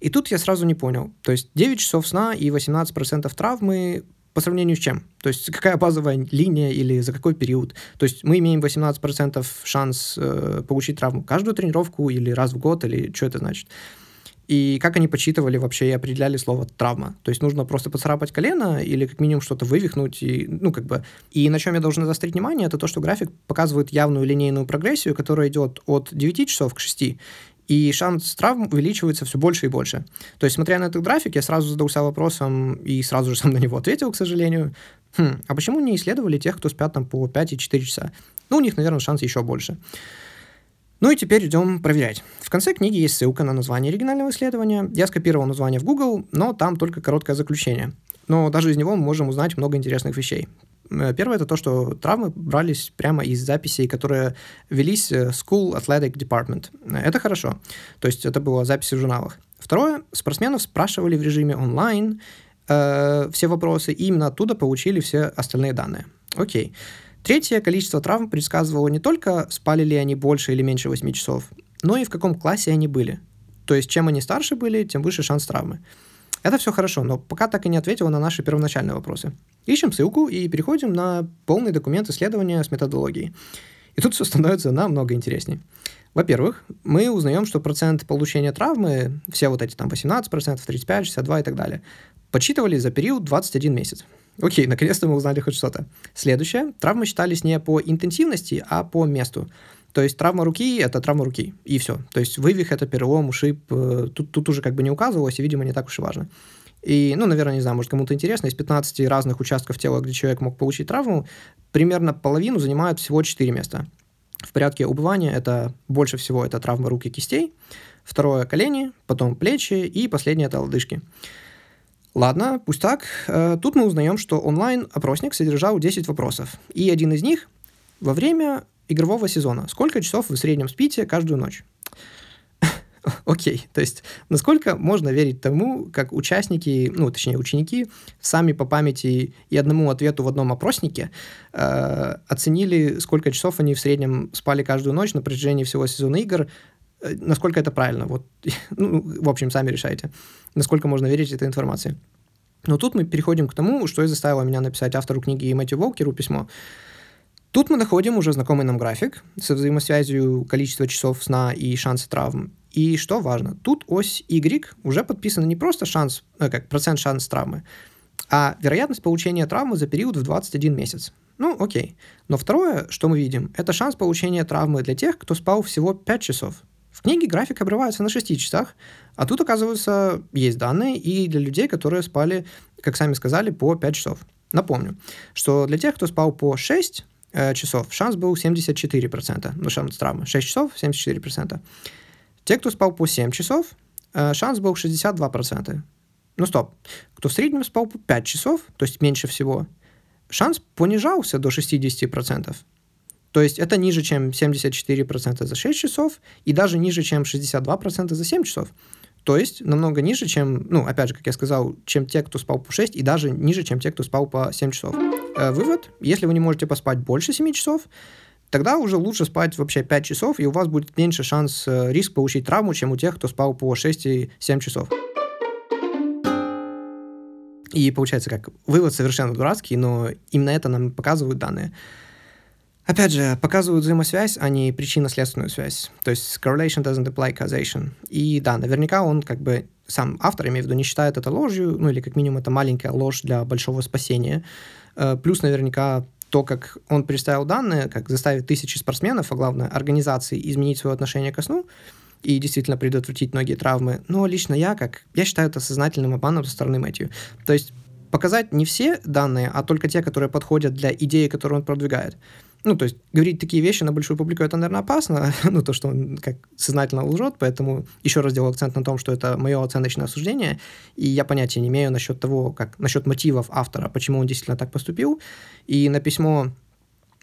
[SPEAKER 1] И тут я сразу не понял. То есть 9 часов сна и 18% травмы по сравнению с чем? То есть какая базовая линия или за какой период? То есть мы имеем 18% шанс э, получить травму каждую тренировку или раз в год, или что это значит? И как они подсчитывали вообще и определяли слово травма? То есть нужно просто поцарапать колено или как минимум что-то вывихнуть, и, ну, как бы... И на чем я должен заострить внимание, это то, что график показывает явную линейную прогрессию, которая идет от 9 часов к 6, и шанс травм увеличивается все больше и больше. То есть, смотря на этот график, я сразу задался вопросом и сразу же сам на него ответил, к сожалению. Хм, а почему не исследовали тех, кто спят там по 5 и 4 часа? Ну, у них, наверное, шанс еще больше. Ну и теперь идем проверять. В конце книги есть ссылка на название оригинального исследования. Я скопировал название в Google, но там только короткое заключение. Но даже из него мы можем узнать много интересных вещей. Э, первое это то, что травмы брались прямо из записей, которые велись э, School Athletic Department. Это хорошо. То есть это было записи в журналах. Второе, спортсменов спрашивали в режиме онлайн э, все вопросы, и именно оттуда получили все остальные данные. Окей. Третье, количество травм предсказывало не только, спали ли они больше или меньше 8 часов, но и в каком классе они были. То есть, чем они старше были, тем выше шанс травмы. Это все хорошо, но пока так и не ответила на наши первоначальные вопросы. Ищем ссылку и переходим на полный документ исследования с методологией. И тут все становится намного интереснее. Во-первых, мы узнаем, что процент получения травмы, все вот эти там 18%, 35, 62 и так далее, подсчитывали за период 21 месяц. Окей, наконец-то мы узнали хоть что-то. Следующее. Травмы считались не по интенсивности, а по месту. То есть травма руки – это травма руки, и все. То есть вывих – это перелом, ушиб, э, тут, тут уже как бы не указывалось, и, видимо, не так уж и важно. И, ну, наверное, не знаю, может, кому-то интересно, из 15 разных участков тела, где человек мог получить травму, примерно половину занимают всего 4 места. В порядке убывания это больше всего это травма рук и кистей, второе – колени, потом плечи, и последнее – это лодыжки. Ладно, пусть так. Э, тут мы узнаем, что онлайн-опросник содержал 10 вопросов. И один из них во время игрового сезона. Сколько часов вы в среднем спите каждую ночь? Окей, то есть насколько можно верить тому, как участники, ну, точнее, ученики сами по памяти и одному ответу в одном опроснике э, оценили, сколько часов они в среднем спали каждую ночь на протяжении всего сезона игр, Э, насколько это правильно. Вот, ну, в общем, сами решайте, насколько можно верить этой информации. Но тут мы переходим к тому, что и заставило меня написать автору книги Мэтью Волкеру письмо. Тут мы находим уже знакомый нам график со взаимосвязью количества часов сна и шанса травм. И что важно, тут ось Y уже подписана не просто шанс, э, как процент шанс травмы, а вероятность получения травмы за период в 21 месяц. Ну, окей. Но второе, что мы видим, это шанс получения травмы для тех, кто спал всего 5 часов. В книге график обрывается на 6 часах, а тут, оказывается, есть данные и для людей, которые спали, как сами сказали, по 5 часов. Напомню, что для тех, кто спал по 6 э, часов, шанс был 74%, ну, шанс травмы, 6 часов 74%. Те, кто спал по 7 часов, э, шанс был 62%. Ну, стоп. Кто в среднем спал по 5 часов, то есть меньше всего, шанс понижался до 60%. То есть это ниже, чем 74% за 6 часов и даже ниже, чем 62% за 7 часов. То есть намного ниже, чем, ну, опять же, как я сказал, чем те, кто спал по 6, и даже ниже, чем те, кто спал по 7 часов. Э, вывод, если вы не можете поспать больше 7 часов, тогда уже лучше спать вообще 5 часов, и у вас будет меньше шанс, э, риск получить травму, чем у тех, кто спал по 6 и 7 часов. И получается как, вывод совершенно дурацкий, но именно это нам показывают данные. Опять же, показывают взаимосвязь, а не причинно-следственную связь. То есть correlation doesn't imply causation. И да, наверняка он как бы сам автор, имею в виду, не считает это ложью, ну или как минимум это маленькая ложь для большого спасения. Э, плюс наверняка то, как он представил данные, как заставить тысячи спортсменов, а главное организации изменить свое отношение ко сну и действительно предотвратить многие травмы. Но лично я, как я считаю это сознательным обманом со стороны Мэтью. То есть показать не все данные, а только те, которые подходят для идеи, которую он продвигает. Ну, то есть говорить такие вещи на большую публику, это, наверное, опасно, ну, то, что он как сознательно лжет, поэтому еще раз делаю акцент на том, что это мое оценочное осуждение, и я понятия не имею насчет того, как, насчет мотивов автора, почему он действительно так поступил, и на письмо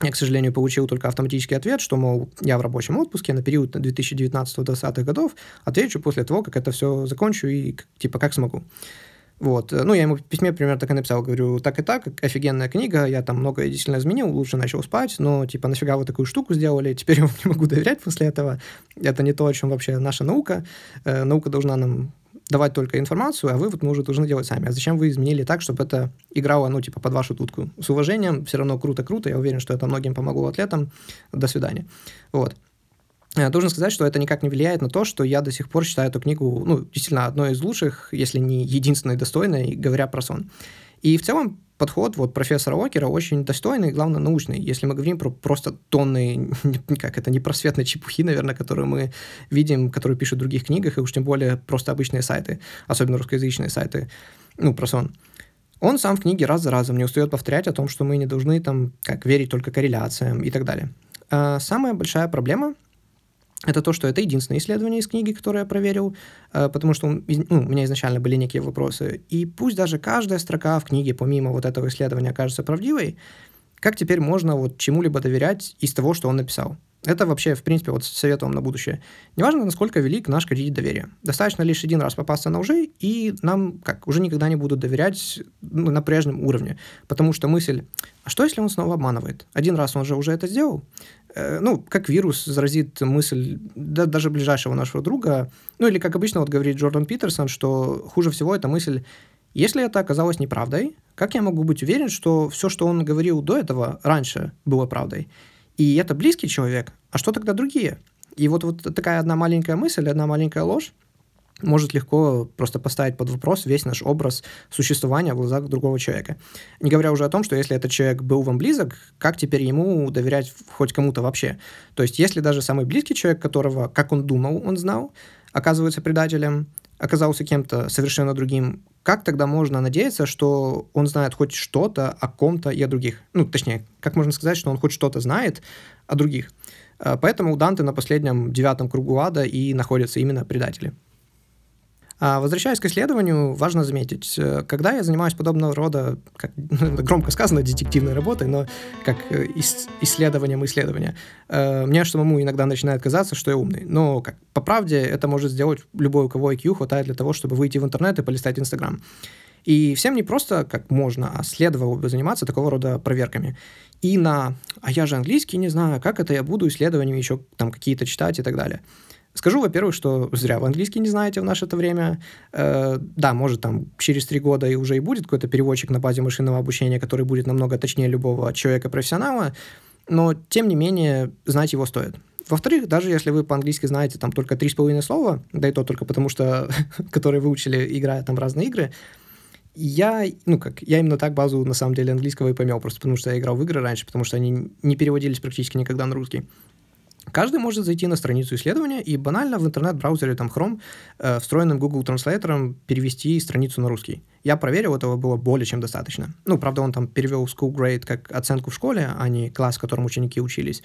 [SPEAKER 1] я, к сожалению, получил только автоматический ответ, что, мол, я в рабочем отпуске на период 2019-2020 годов, отвечу после того, как это все закончу и, типа, как смогу. Вот. Ну, я ему в письме примерно так и написал, говорю, так и так, офигенная книга, я там многое действительно изменил, лучше начал спать, но, типа, нафига вы такую штуку сделали, теперь я вам не могу доверять после этого, это не то, о чем вообще наша наука, э, наука должна нам давать только информацию, а вывод мы уже должны делать сами. А зачем вы изменили так, чтобы это играло, ну, типа, под вашу тутку? С уважением, все равно круто-круто, я уверен, что это многим помогло атлетам. До свидания. Вот. Э, должен сказать, что это никак не влияет на то, что я до сих пор считаю эту книгу, ну, действительно, одной из лучших, если не единственной достойной, говоря про сон. И в целом подход вот профессора Окера очень достойный, главное, научный. Если мы говорим про просто тонны, как это, непросветной чепухи, наверное, которую мы видим, которые пишут в других книгах, и уж тем более просто обычные сайты, особенно русскоязычные сайты, ну, про сон. Он сам в книге раз за разом не устает повторять о том, что мы не должны там, как, верить только корреляциям и так далее. А самая большая проблема это то, что это единственное исследование из книги, которое я проверил, э, потому что ну, у меня изначально были некие вопросы. И пусть даже каждая строка в книге, помимо вот этого исследования, окажется правдивой, как теперь можно вот чему-либо доверять из того, что он написал? Это вообще, в принципе, вот совет вам на будущее. Неважно, насколько велик наш кредит доверия. Достаточно лишь один раз попасться на лжи, и нам как уже никогда не будут доверять ну, на прежнем уровне. Потому что мысль, а что, если он снова обманывает? Один раз он же уже это сделал. Э, ну, как вирус заразит мысль да, даже ближайшего нашего друга. Ну, или, как обычно вот говорит Джордан Питерсон, что хуже всего эта мысль, если это оказалось неправдой, как я могу быть уверен, что все, что он говорил до этого, раньше было правдой? И это близкий человек, а что тогда другие? И вот, вот такая одна маленькая мысль, одна маленькая ложь может легко просто поставить под вопрос весь наш образ существования в глазах другого человека. Не говоря уже о том, что если этот человек был вам близок, как теперь ему доверять хоть кому-то вообще? То есть если даже самый близкий человек, которого, как он думал, он знал, оказывается предателем, оказался кем-то совершенно другим, как тогда можно надеяться, что он знает хоть что-то о ком-то и о других? Ну, точнее, как можно сказать, что он хоть что-то знает о других? Э, поэтому у Данте на последнем девятом кругу ада и находятся именно предатели. А возвращаясь к исследованию, важно заметить, э, когда я занимаюсь подобного рода, как, ну, громко сказано, детективной работой, но как э, исследованием исследования, э, мне самому иногда начинает казаться, что я умный. Но как, по правде это может сделать любой, у кого IQ хватает для того, чтобы выйти в интернет и полистать Инстаграм. И всем не просто как можно, а следовало бы заниматься такого рода проверками. И на «а я же английский не знаю, как это я буду исследованиями еще там какие-то читать и так далее». Скажу, во-первых, что зря вы английский не знаете в наше это время. Э, да, может, там через три года и уже и будет какой-то переводчик на базе машинного обучения, который будет намного точнее любого человека-профессионала, но, тем не менее, знать его стоит. Во-вторых, даже если вы по-английски знаете там только три с половиной слова, да и то только потому, что которые выучили, играя там разные игры, я, ну как, я именно так базу, на самом деле, английского и помел, просто потому что я играл в игры раньше, потому что они не переводились практически никогда на русский. Каждый может зайти на страницу исследования и банально в интернет-браузере там Chrome э, встроенным Google Translator перевести страницу на русский. Я проверил, этого было более чем достаточно. Ну, правда, он там перевел school grade как оценку в школе, а не класс, в котором ученики учились.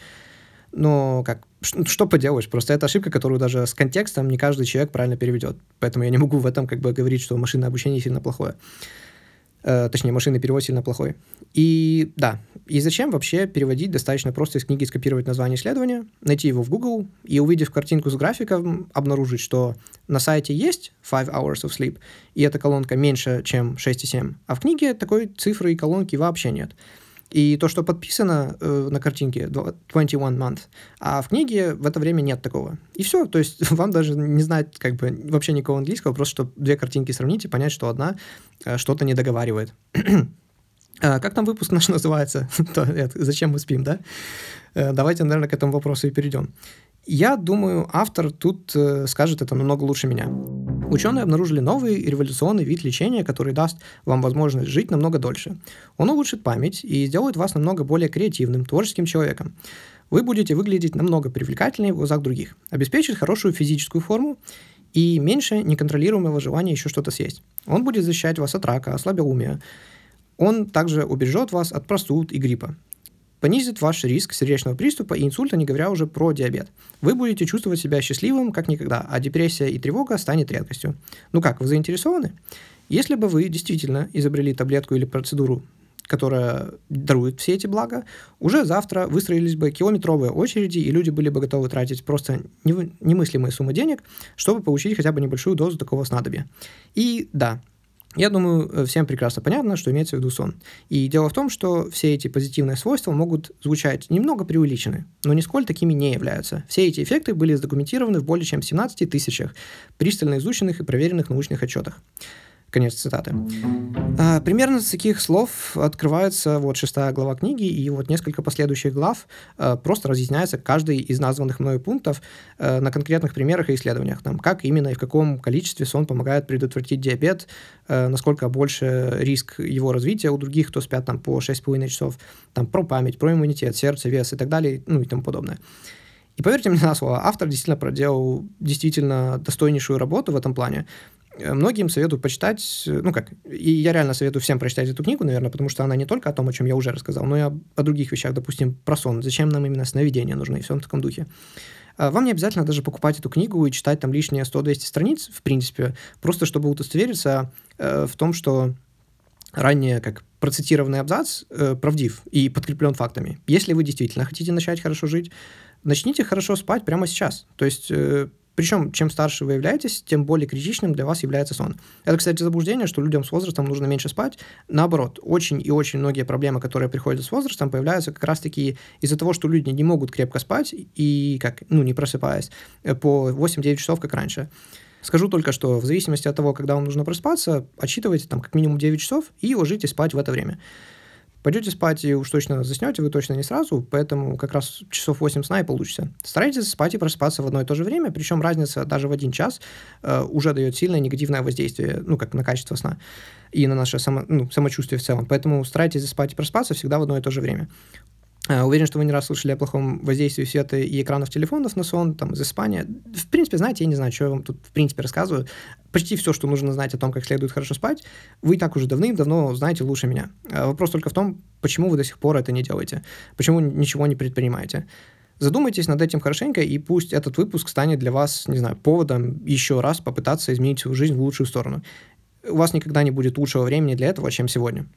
[SPEAKER 1] Но как, что поделаешь, просто это ошибка, которую даже с контекстом не каждый человек правильно переведет. Поэтому я не могу в этом как бы говорить, что машинное обучение сильно плохое. Э, точнее, машинный перевод сильно плохой. И да, и зачем вообще переводить? Достаточно просто из книги скопировать название исследования, найти его в Google и, увидев картинку с графиком, обнаружить, что на сайте есть 5 hours of sleep, и эта колонка меньше, чем 6,7, а в книге такой цифры и колонки вообще нет. И то, что подписано э, на картинке 21 month, а в книге в это время нет такого. И все, то есть вам даже не знать как бы вообще никакого английского, просто чтобы две картинки сравнить и понять, что одна э, что-то не договаривает. а, как там выпуск наш называется? Зачем мы спим, да? Э, давайте, наверное, к этому вопросу и перейдем. Я думаю, автор тут э, скажет это намного лучше меня. Ученые обнаружили новый революционный вид лечения, который даст вам возможность жить намного дольше. Он улучшит память и сделает вас намного более креативным, творческим человеком. Вы будете выглядеть намного привлекательнее в глазах других, обеспечит хорошую физическую форму и меньше неконтролируемого желания еще что-то съесть. Он будет защищать вас от рака, слабоумия. Он также убережет вас от простуд и гриппа. Понизит ваш риск сердечного приступа и инсульта, не говоря уже про диабет. Вы будете чувствовать себя счастливым, как никогда, а депрессия и тревога станет редкостью. Ну как, вы заинтересованы? Если бы вы действительно изобрели таблетку или процедуру, которая дарует все эти блага, уже завтра выстроились бы километровые очереди, и люди были бы готовы тратить просто немыслимые суммы денег, чтобы получить хотя бы небольшую дозу такого снадобья. И да, я думаю, э, всем прекрасно понятно, что имеется в виду сон. И дело в том, что все эти позитивные свойства могут звучать немного преувеличены, но нисколь такими не являются. Все эти эффекты были задокументированы в более чем 17 тысячах пристально изученных и проверенных научных отчетах. Конец цитаты. А, примерно с таких слов открывается вот шестая глава книги, и вот несколько последующих глав а, просто разъясняется каждый из названных мною пунктов а, на конкретных примерах и исследованиях. Там, как именно и в каком количестве сон помогает предотвратить диабет, насколько больше риск его развития у других, кто спят там по 6,5 часов, там про память, про иммунитет, сердце, вес и так далее, ну и тому подобное. И поверьте мне на слово, автор действительно проделал действительно достойнейшую работу в этом плане. Э, многим советую почитать, ну как, и я реально советую всем прочитать эту книгу, наверное, потому что она не только о том, о чем я уже рассказал, но и о, о других вещах, допустим, про сон, зачем нам именно сновидения нужны, и все в таком духе. А вам не обязательно даже покупать эту книгу и читать там лишние 100-200 страниц, в принципе, просто чтобы удостовериться э, в том, что ранее как процитированный абзац э, правдив и подкреплен фактами. Если вы действительно хотите начать хорошо жить, начните хорошо спать прямо сейчас. То есть э, причем, чем старше вы являетесь, тем более критичным для вас является сон. Это, кстати, заблуждение, что людям с возрастом нужно меньше спать. Наоборот, очень и очень многие проблемы, которые приходят с возрастом, появляются как раз-таки из-за того, что люди не могут крепко спать и, как, ну, не просыпаясь, э, по 8-9 часов, как раньше. Скажу только, что в зависимости от того, когда вам нужно просыпаться, отсчитывайте там как минимум 9 часов и ложитесь спать в это время. Пойдете спать и уж точно заснете, вы точно не сразу, поэтому как раз часов 8 сна и получится. Старайтесь спать и просыпаться в одно и то же время, причем разница даже в один час э, уже дает сильное негативное воздействие, ну, как на качество сна и на наше само, ну, самочувствие в целом. Поэтому старайтесь спать и просыпаться всегда в одно и то же время. Э, уверен, что вы не раз слышали о плохом воздействии света и экранов телефонов на сон, там, засыпание. В принципе, знаете, я не знаю, что я вам тут, в принципе, рассказываю. Почти все, что нужно знать о том, как следует хорошо спать, вы и так уже давным-давно знаете лучше меня. Э, вопрос только в том, почему вы до сих пор это не делаете, почему ничего не предпринимаете. Задумайтесь над этим хорошенько, и пусть этот выпуск станет для вас, не знаю, поводом еще раз попытаться изменить свою жизнь в лучшую сторону. У вас никогда не будет лучшего времени для этого, чем сегодня.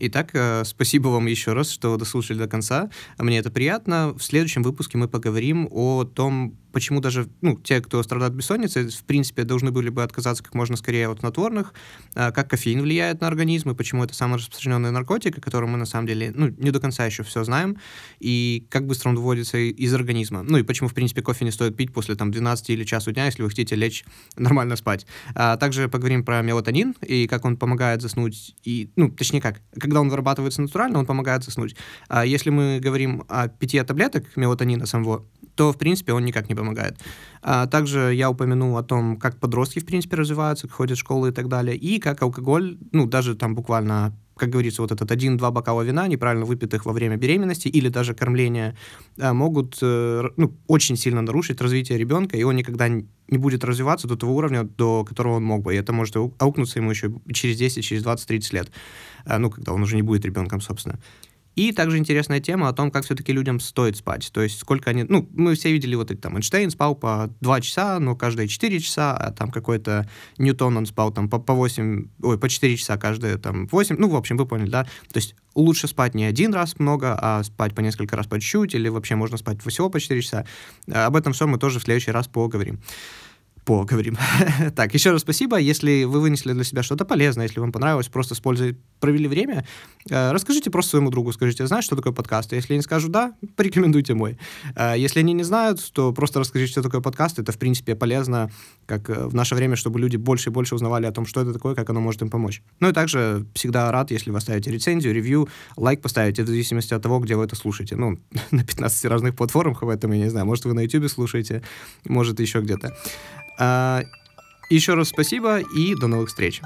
[SPEAKER 3] Итак, э, спасибо вам еще раз, что дослушали до конца. Мне это приятно. В следующем выпуске мы поговорим о том, почему даже ну, те, кто страдает бессонницей, в принципе, должны были бы отказаться как можно скорее от снотворных, а, как кофеин влияет на организм, и почему это самый распространенный наркотик, о котором мы на самом деле ну, не до конца еще все знаем, и как быстро он выводится из организма. Ну и почему, в принципе, кофе не стоит пить после там, 12 или часу дня, если вы хотите лечь нормально спать. А также поговорим про мелатонин и как он помогает заснуть, и, ну, точнее как, когда он вырабатывается натурально, он помогает заснуть. А если мы говорим о питье таблеток мелатонина самого, то, в принципе, он никак не помогает. А также я упомянул о том, как подростки, в принципе, развиваются, ходят в школу и так далее, и как алкоголь, ну, даже там буквально как говорится, вот этот один-два бокала вина, неправильно выпитых во время беременности или даже кормления, а, могут э, ну, очень сильно нарушить развитие ребенка, и он никогда не будет развиваться до того уровня, до которого он мог бы. И это может аукнуться ему еще через 10, через 20, 30 лет, а, ну, когда он уже не будет ребенком, собственно. И также интересная тема о том, как все-таки людям стоит спать. То есть сколько они... Ну, мы все видели вот это там, Эйнштейн спал по 2 часа, но каждые 4 часа, а там какой-то Ньютон, он спал там по, по 8... Ой, по 4 часа каждые там 8. Ну, в общем, вы поняли, да? То есть лучше спать не один раз много, а спать по несколько раз по чуть-чуть, или вообще можно спать всего по 4 часа. Об этом все мы тоже в следующий раз поговорим поговорим. так, еще раз спасибо. Если вы вынесли для себя что-то полезное, если вам понравилось, просто с провели время, э, расскажите просто своему другу, скажите, знаешь, что такое подкаст? Если они скажут да, порекомендуйте мой. Э, если они не знают, то просто расскажите, что такое подкаст. Это, в принципе, полезно, как э, в наше время, чтобы люди больше и больше узнавали о том, что это такое, как оно может им помочь. Ну и также всегда рад, если вы оставите рецензию, ревью, лайк поставите, в зависимости от того, где вы это слушаете. Ну, на 15 разных платформах, в этом я не знаю. Может, вы на YouTube слушаете, может, еще где-то. А, еще раз спасибо и до новых встреч.